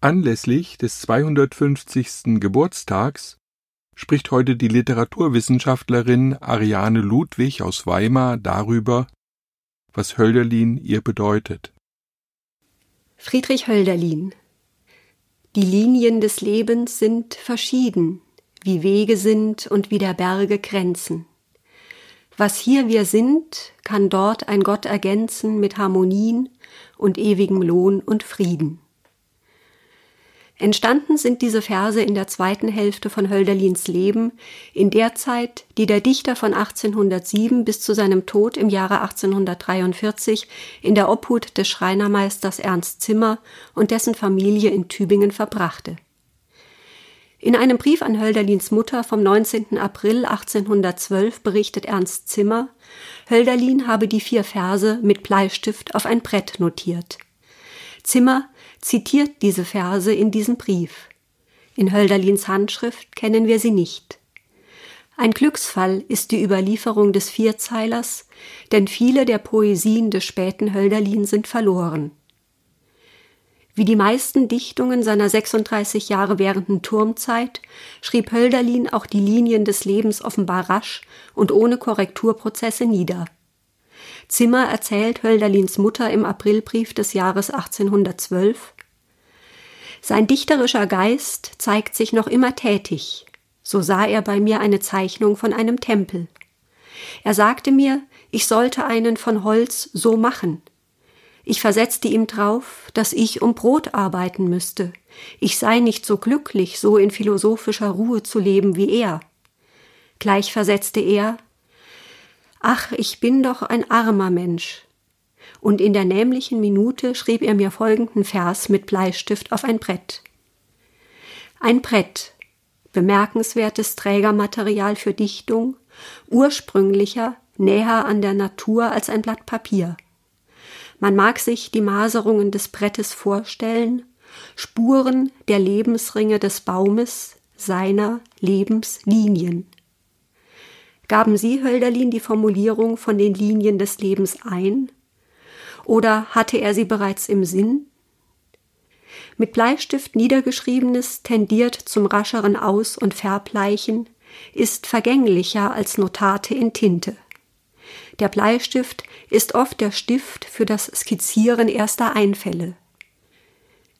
Anlässlich des 250. Geburtstags spricht heute die Literaturwissenschaftlerin Ariane Ludwig aus Weimar darüber, was Hölderlin ihr bedeutet. Friedrich Hölderlin Die Linien des Lebens sind verschieden, wie Wege sind und wie der Berge Grenzen. Was hier wir sind, kann dort ein Gott ergänzen mit Harmonien und ewigem Lohn und Frieden. Entstanden sind diese Verse in der zweiten Hälfte von Hölderlins Leben, in der Zeit, die der Dichter von 1807 bis zu seinem Tod im Jahre 1843 in der Obhut des Schreinermeisters Ernst Zimmer und dessen Familie in Tübingen verbrachte. In einem Brief an Hölderlins Mutter vom 19. April 1812 berichtet Ernst Zimmer, Hölderlin habe die vier Verse mit Bleistift auf ein Brett notiert. Zimmer zitiert diese Verse in diesem Brief. In Hölderlins Handschrift kennen wir sie nicht. Ein Glücksfall ist die Überlieferung des Vierzeilers, denn viele der Poesien des späten Hölderlin sind verloren. Wie die meisten Dichtungen seiner 36 Jahre währenden Turmzeit schrieb Hölderlin auch die Linien des Lebens offenbar rasch und ohne Korrekturprozesse nieder. Zimmer erzählt Hölderlins Mutter im Aprilbrief des Jahres 1812 Sein dichterischer Geist zeigt sich noch immer tätig. So sah er bei mir eine Zeichnung von einem Tempel. Er sagte mir, ich sollte einen von Holz so machen. Ich versetzte ihm drauf, dass ich um Brot arbeiten müsste. Ich sei nicht so glücklich, so in philosophischer Ruhe zu leben wie er. Gleich versetzte er, Ach, ich bin doch ein armer Mensch. Und in der nämlichen Minute schrieb er mir folgenden Vers mit Bleistift auf ein Brett. Ein Brett, bemerkenswertes Trägermaterial für Dichtung, ursprünglicher, näher an der Natur als ein Blatt Papier. Man mag sich die Maserungen des Brettes vorstellen, Spuren der Lebensringe des Baumes, seiner Lebenslinien. Gaben Sie, Hölderlin, die Formulierung von den Linien des Lebens ein? Oder hatte er sie bereits im Sinn? Mit Bleistift niedergeschriebenes tendiert zum rascheren Aus- und Verbleichen, ist vergänglicher als Notate in Tinte. Der Bleistift ist oft der Stift für das Skizzieren erster Einfälle.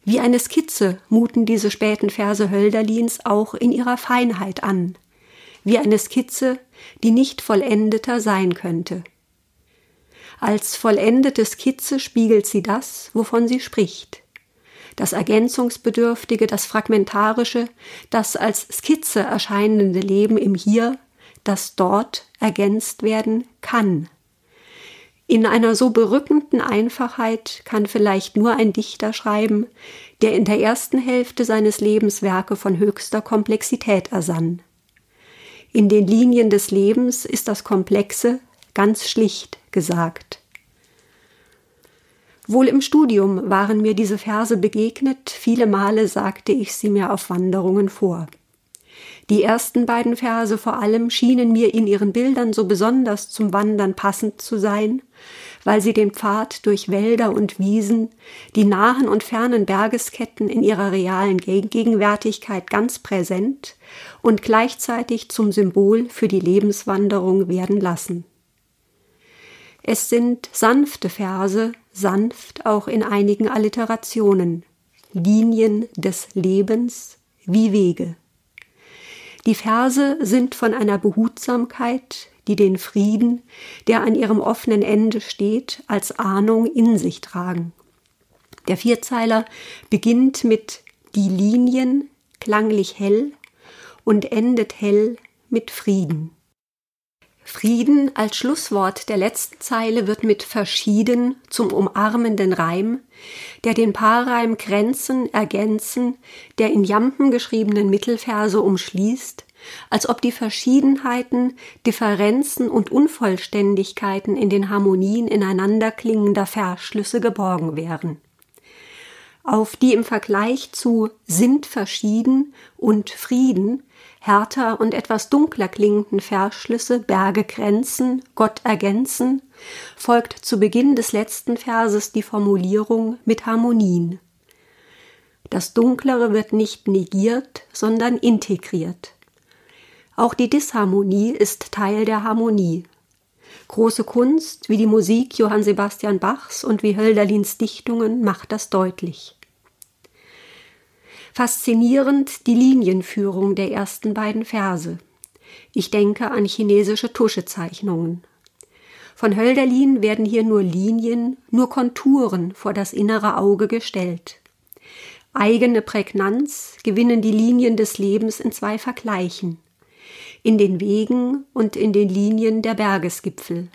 Wie eine Skizze muten diese späten Verse Hölderlins auch in ihrer Feinheit an wie eine Skizze, die nicht vollendeter sein könnte. Als vollendete Skizze spiegelt sie das, wovon sie spricht. Das Ergänzungsbedürftige, das Fragmentarische, das als Skizze erscheinende Leben im Hier, das dort ergänzt werden kann. In einer so berückenden Einfachheit kann vielleicht nur ein Dichter schreiben, der in der ersten Hälfte seines Lebens Werke von höchster Komplexität ersann. In den Linien des Lebens ist das Komplexe ganz schlicht gesagt. Wohl im Studium waren mir diese Verse begegnet, viele Male sagte ich sie mir auf Wanderungen vor. Die ersten beiden Verse vor allem schienen mir in ihren Bildern so besonders zum Wandern passend zu sein, weil sie den Pfad durch Wälder und Wiesen, die nahen und fernen Bergesketten in ihrer realen Gegenwärtigkeit ganz präsent und gleichzeitig zum Symbol für die Lebenswanderung werden lassen. Es sind sanfte Verse, sanft auch in einigen Alliterationen, Linien des Lebens wie Wege. Die Verse sind von einer Behutsamkeit, die den Frieden, der an ihrem offenen Ende steht, als Ahnung in sich tragen. Der Vierzeiler beginnt mit die Linien klanglich hell und endet hell mit Frieden. Frieden als Schlusswort der letzten Zeile wird mit verschieden zum umarmenden Reim, der den Paarreim Grenzen ergänzen, der in Jampen geschriebenen Mittelverse umschließt, als ob die Verschiedenheiten, Differenzen und Unvollständigkeiten in den Harmonien ineinanderklingender Verschlüsse geborgen wären. Auf die im Vergleich zu sind verschieden und Frieden härter und etwas dunkler klingenden Versschlüsse Berge grenzen, Gott ergänzen, folgt zu Beginn des letzten Verses die Formulierung mit Harmonien. Das Dunklere wird nicht negiert, sondern integriert. Auch die Disharmonie ist Teil der Harmonie. Große Kunst wie die Musik Johann Sebastian Bachs und wie Hölderlins Dichtungen macht das deutlich. Faszinierend die Linienführung der ersten beiden Verse. Ich denke an chinesische Tuschezeichnungen. Von Hölderlin werden hier nur Linien, nur Konturen vor das innere Auge gestellt. Eigene Prägnanz gewinnen die Linien des Lebens in zwei Vergleichen in den Wegen und in den Linien der Bergesgipfel.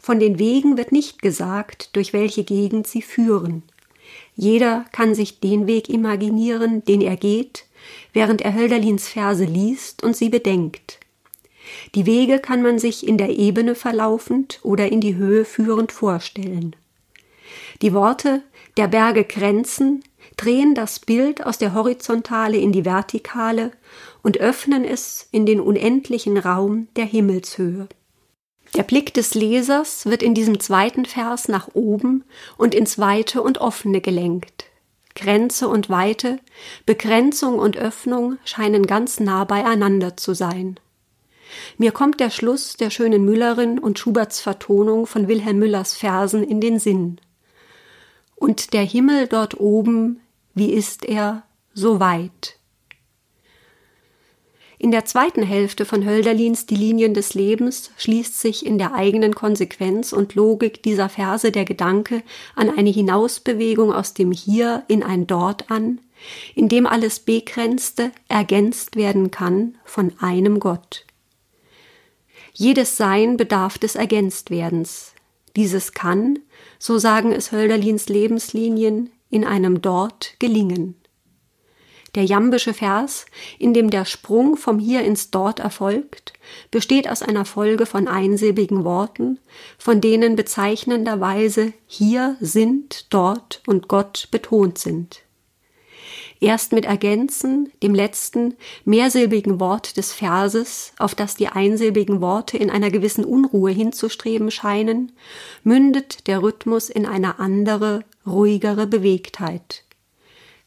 Von den Wegen wird nicht gesagt, durch welche Gegend sie führen. Jeder kann sich den Weg imaginieren, den er geht, während er Hölderlins Verse liest und sie bedenkt. Die Wege kann man sich in der Ebene verlaufend oder in die Höhe führend vorstellen. Die Worte der Berge Grenzen drehen das Bild aus der Horizontale in die Vertikale und öffnen es in den unendlichen Raum der Himmelshöhe. Der Blick des Lesers wird in diesem zweiten Vers nach oben und ins Weite und Offene gelenkt. Grenze und Weite, Begrenzung und Öffnung scheinen ganz nah beieinander zu sein. Mir kommt der Schluss der schönen Müllerin und Schuberts Vertonung von Wilhelm Müllers Versen in den Sinn. Und der Himmel dort oben, wie ist er, so weit. In der zweiten Hälfte von Hölderlins Die Linien des Lebens schließt sich in der eigenen Konsequenz und Logik dieser Verse der Gedanke an eine Hinausbewegung aus dem Hier in ein Dort an, in dem alles Begrenzte ergänzt werden kann von einem Gott. Jedes Sein bedarf des Ergänztwerdens. Dieses kann, so sagen es Hölderlins Lebenslinien, in einem Dort gelingen der jambische Vers, in dem der Sprung vom Hier ins Dort erfolgt, besteht aus einer Folge von einsilbigen Worten, von denen bezeichnenderweise hier, sind, dort und Gott betont sind. Erst mit Ergänzen, dem letzten, mehrsilbigen Wort des Verses, auf das die einsilbigen Worte in einer gewissen Unruhe hinzustreben scheinen, mündet der Rhythmus in eine andere, ruhigere Bewegtheit.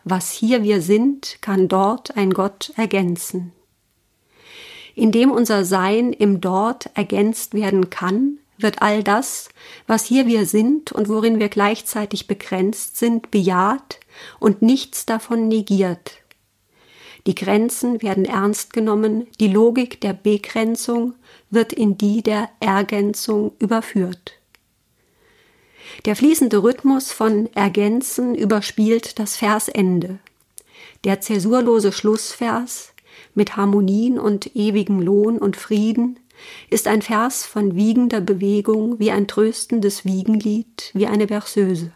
Was hier wir sind, kann dort ein Gott ergänzen. Indem unser Sein im Dort ergänzt werden kann, wird all das, was hier wir sind und worin wir gleichzeitig begrenzt sind, bejaht und nichts davon negiert. Die Grenzen werden ernst genommen, die Logik der Begrenzung wird in die der Ergänzung überführt. Der fließende Rhythmus von Ergänzen überspielt das Versende. Der zäsurlose Schlussvers mit Harmonien und ewigem Lohn und Frieden ist ein Vers von wiegender Bewegung wie ein tröstendes Wiegenlied, wie eine Berceuse.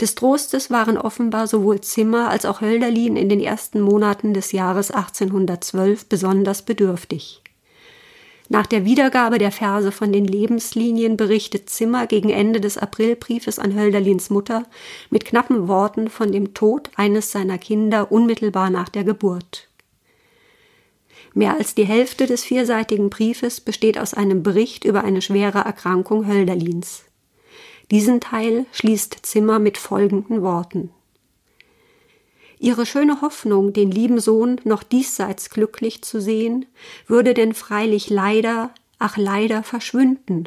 Des Trostes waren offenbar sowohl Zimmer als auch Hölderlin in den ersten Monaten des Jahres 1812 besonders bedürftig. Nach der Wiedergabe der Verse von den Lebenslinien berichtet Zimmer gegen Ende des Aprilbriefes an Hölderlins Mutter mit knappen Worten von dem Tod eines seiner Kinder unmittelbar nach der Geburt. Mehr als die Hälfte des vierseitigen Briefes besteht aus einem Bericht über eine schwere Erkrankung Hölderlins. Diesen Teil schließt Zimmer mit folgenden Worten. Ihre schöne Hoffnung, den lieben Sohn noch diesseits glücklich zu sehen, würde denn freilich leider, ach leider verschwinden.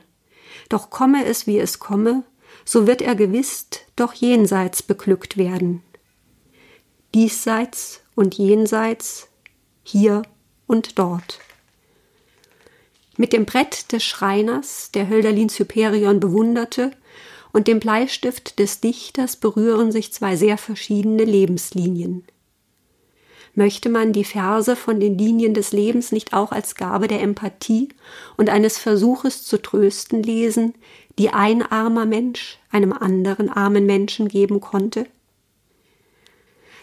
Doch komme es, wie es komme, so wird er gewiss doch jenseits beglückt werden. Diesseits und jenseits, hier und dort. Mit dem Brett des Schreiners, der Hölderlins Hyperion bewunderte, und dem Bleistift des Dichters berühren sich zwei sehr verschiedene Lebenslinien. Möchte man die Verse von den Linien des Lebens nicht auch als Gabe der Empathie und eines Versuches zu trösten lesen, die ein armer Mensch einem anderen armen Menschen geben konnte?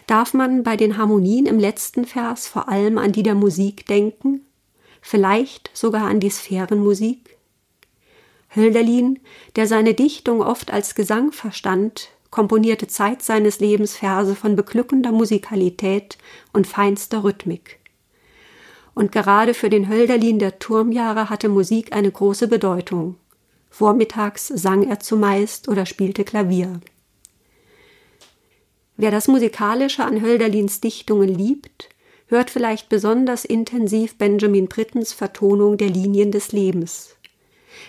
Darf man bei den Harmonien im letzten Vers vor allem an die der Musik denken, vielleicht sogar an die Sphärenmusik? Hölderlin, der seine Dichtung oft als Gesang verstand, komponierte Zeit seines Lebens Verse von beglückender Musikalität und feinster Rhythmik. Und gerade für den Hölderlin der Turmjahre hatte Musik eine große Bedeutung. Vormittags sang er zumeist oder spielte Klavier. Wer das Musikalische an Hölderlins Dichtungen liebt, hört vielleicht besonders intensiv Benjamin Brittens Vertonung der Linien des Lebens.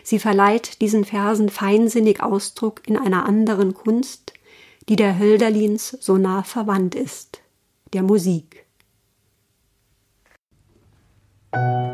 Sie verleiht diesen Versen feinsinnig Ausdruck in einer anderen Kunst, die der Hölderlins so nah verwandt ist, der Musik. Musik